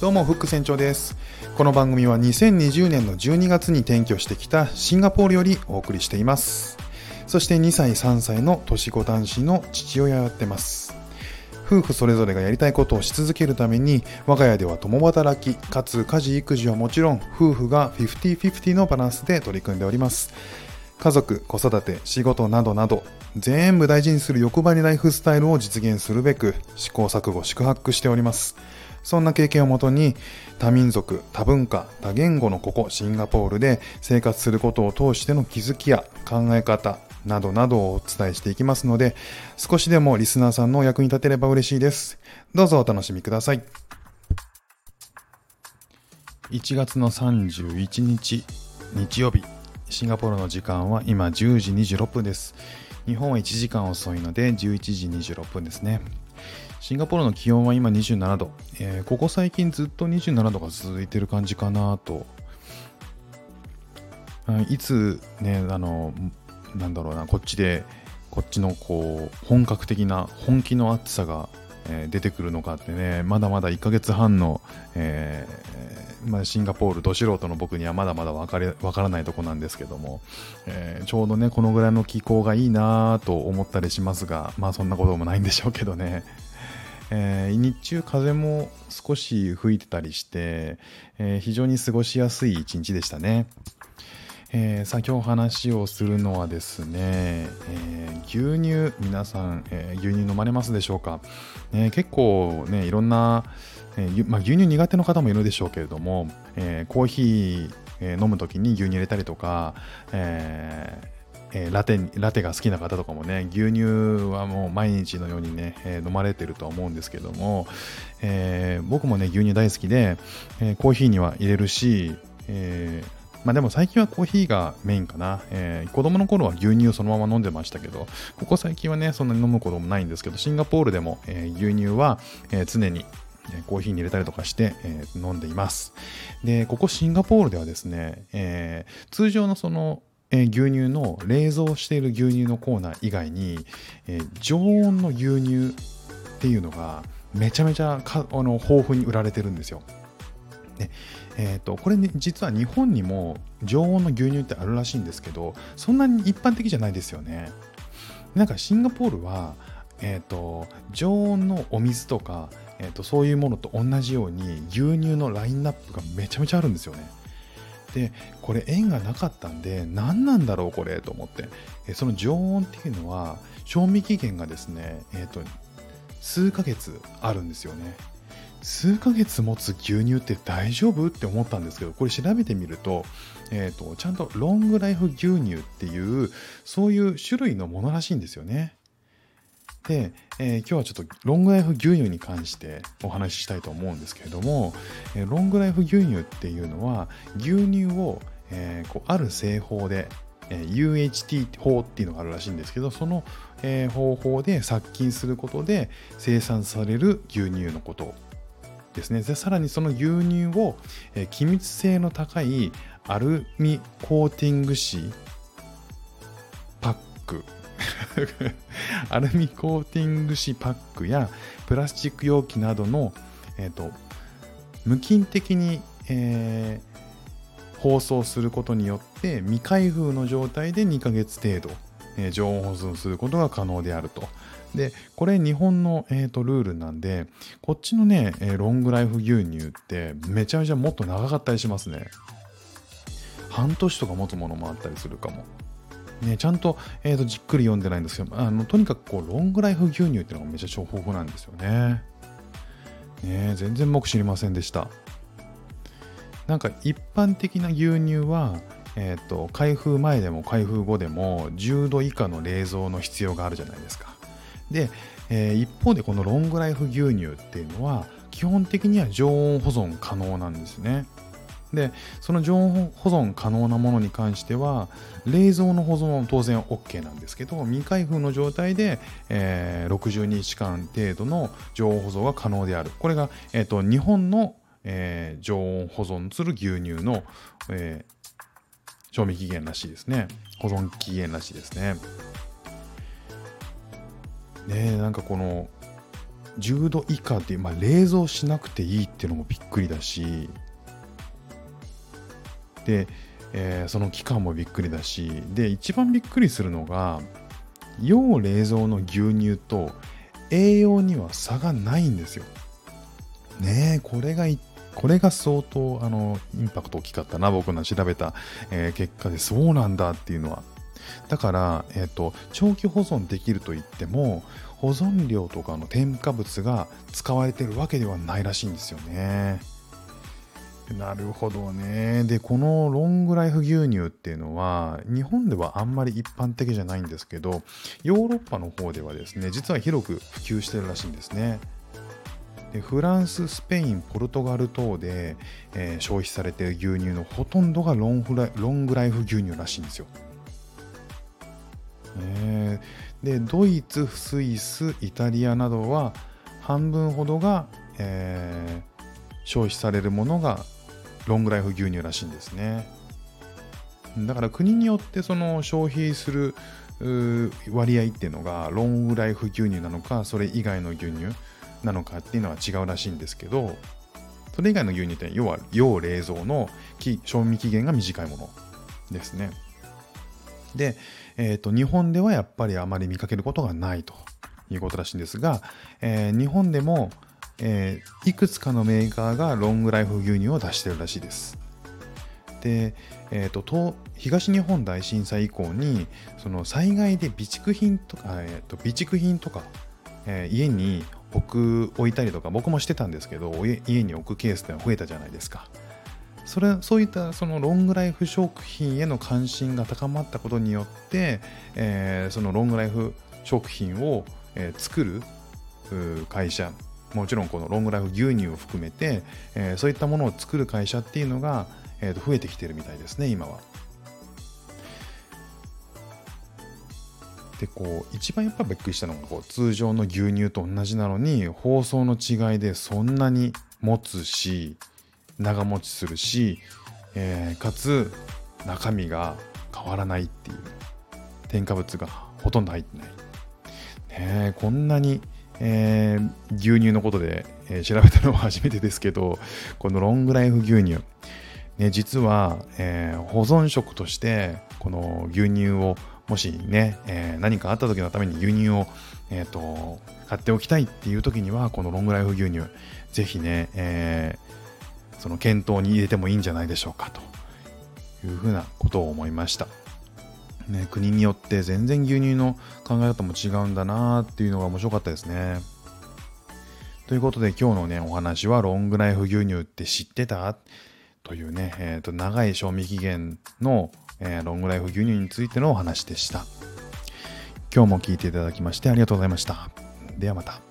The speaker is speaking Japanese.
どうも、フック船長です。この番組は2020年の12月に転居してきたシンガポールよりお送りしています。そして2歳、3歳の年子男子の父親をやってます。夫婦それぞれがやりたいことをし続けるために、我が家では共働き、かつ家事育児はもちろん、夫婦が50-50のバランスで取り組んでおります。家族、子育て、仕事などなど、全部大事にする欲張りライフスタイルを実現するべく、試行錯誤、宿泊しております。そんな経験をもとに、多民族、多文化、多言語のここ、シンガポールで生活することを通しての気づきや考え方などなどをお伝えしていきますので、少しでもリスナーさんのお役に立てれば嬉しいです。どうぞお楽しみください。1月の31日、日曜日、シンガポールの時間は今10時26分です。日本は1時間遅いので11時26分ですね。シンガポールの気温は今27度、えーここ最近ずっと27度が続いてる感じかなと。いつね、あの、なんだろうな、こっちで、こっちのこう、本格的な、本気の暑さが、えー出てくるのかってね、まだまだ1ヶ月半の、えーまあ、シンガポール、ど素人の僕にはまだまだ分かれ分からないとこなんですけども、えーちょうどね、このぐらいの気候がいいなと思ったりしますが、まあそんなこともないんでしょうけどね。えー日中風も少し吹いてたりして、えー非常に過ごしやすい一日でしたね。えーさあ今日話をするのはですね、えー牛乳皆さん、えー牛乳飲まれますでしょうか、結構ねいろんな、えまあ、牛乳苦手の方もいるでしょうけれども、えコーヒー、飲む時に牛乳入れたりとか、えーえーラテラテが好きな方とかもね牛乳はもう毎日のようにね、えー飲まれてるとは思うんですけども、えー僕もね牛乳大好きで、えコーヒーには入れるし、えまあでも最近はコーヒーがメインかな、えー子供の頃は牛乳そのまま飲んでましたけどここ最近はねそんなに飲むこともないんですけどシンガポールでも、えー牛乳は、えー常にコーヒーに入れたりとかして、えー飲んでいます。で、ここシンガポールではですね、えー通常のその、えー牛乳の冷蔵している牛乳のコーナー以外に、えー常温の牛乳っていうのがめちゃめちゃかあの豊富に売られてるんですよ。でえー、とこれ、ね、実は日本にも常温の牛乳ってあるらしいんですけどそんなに一般的じゃないですよね。なんかシンガポールは、えー、と常温のお水とか、えー、とそういうものと同じように牛乳のラインナップがめちゃめちゃあるんですよね。でこれ縁がなかったんで何なんだろうこれと思ってえその常温っていうのは賞味期限がですね、えー、と数ヶ月あるんですよね。数ヶ月持つ牛乳って大丈夫って思ったんですけどこれ調べてみると,、えー、とちゃんとロングライフ牛乳っていうそういう種類のものらしいんですよね。で、えー今日はちょっとロングライフ牛乳に関してお話ししたいと思うんですけれども、えーロングライフ牛乳っていうのは牛乳を、えーこうある製法で、え UHT 法っていうのがあるらしいんですけどその、え方法で殺菌することで生産される牛乳のことですね。でさらにその牛乳を、え気密性の高いアルミコーティング紙パック。アルミコーティング紙パックやプラスチック容器などの、えーと無菌的に、えー包装することによって未開封の状態で2ヶ月程度、えー常温保存することが可能であると。で、これ日本の、えーとルールなんで、こっちのね、えーロングライフ牛乳ってめちゃめちゃもっと長かったりしますね。半年とか持つものもあったりするかも。ね、ちゃんと,、えーとじっくり読んでないんですけど、あのとにかくこうロングライフ牛乳っていうのがめちゃ超豊富なんですよね。ね全然僕知りませんでした。なんか一般的な牛乳は、えー、と開封前でも開封後でも10度以下の冷蔵の必要があるじゃないですか。で、えー一方でこのロングライフ牛乳っていうのは基本的には常温保存可能なんですね。でその常温保存可能なものに関しては冷蔵の保存は当然 OK なんですけど未開封の状態で、えー60日間程度の常温保存が可能である。これが、えー、と日本の、えー常温保存する牛乳の、えー賞味期限らしいですね。保存期限らしいですね。ねえなんかこの10度以下っていう、まあ、冷蔵しなくていいっていうのもびっくりだし。で、えー、その期間もびっくりだしで一番びっくりするのが要冷蔵の牛乳と栄養には差がないんですよ。ねえこれがこれが相当あのインパクト大きかったな僕の調べた、えー、結果でそうなんだっていうのはだから、えーと、長期保存できるといっても保存料とかの添加物が使われてるわけではないらしいんですよね。なるほどね。で、このロングライフ牛乳っていうのは、日本ではあんまり一般的じゃないんですけど、ヨーロッパの方ではですね、実は広く普及してるらしいんですね。でフランス、スペイン、ポルトガル等で、えー、消費されている牛乳のほとんどがロンフラロングライフ牛乳らしいんですよ。えー、でドイツ、スイス、イタリアなどは半分ほどが、えー、消費されるものがロングライフ牛乳らしいんですね。だから国によってその消費する割合っていうのがロングライフ牛乳なのかそれ以外の牛乳なのかっていうのは違うらしいんですけどそれ以外の牛乳って要は要冷蔵の賞味期限が短いものですね。で、えーと、日本ではやっぱりあまり見かけることがないということらしいんですが、えー、日本でもえー、いくつかのメーカーがロングライフ牛乳を出してるらしいです。で、えーと、東日本大震災以降にその災害で備蓄品とか、えーと、備蓄品とか、えー、家に置く置いたりとか僕もしてたんですけど家に置くケースってのは増えたじゃないですか。それそういったそのロングライフ食品への関心が高まったことによって、えー、そのロングライフ食品を、えー、作る会社もちろんこのロングライフ牛乳を含めて、えー、そういったものを作る会社っていうのが、えー、と増えてきてるみたいですね今は。でこう一番やっぱびっくりしたのがこう通常の牛乳と同じなのに包装の違いでそんなに持つし長持ちするし、えー、かつ中身が変わらないっていう添加物がほとんど入ってない。ねこんなにえー、牛乳のことで、えー、調べたのは初めてですけど、このロングライフ牛乳、ね、実は、えー、保存食として、この牛乳をもしね、えー、何かあった時のために牛乳を、えーと、買っておきたいっていう時には、このロングライフ牛乳、ぜひね、えー、その検討に入れてもいいんじゃないでしょうかというふうなことを思いました。ね、国によって全然牛乳の考え方も違うんだなっていうのが面白かったですね。ということで今日のね、お話はロングライフ牛乳って知ってた？というね、えーと、長い賞味期限の、えー、ロングライフ牛乳についてのお話でした。今日も聞いていただきましてありがとうございました。ではまた。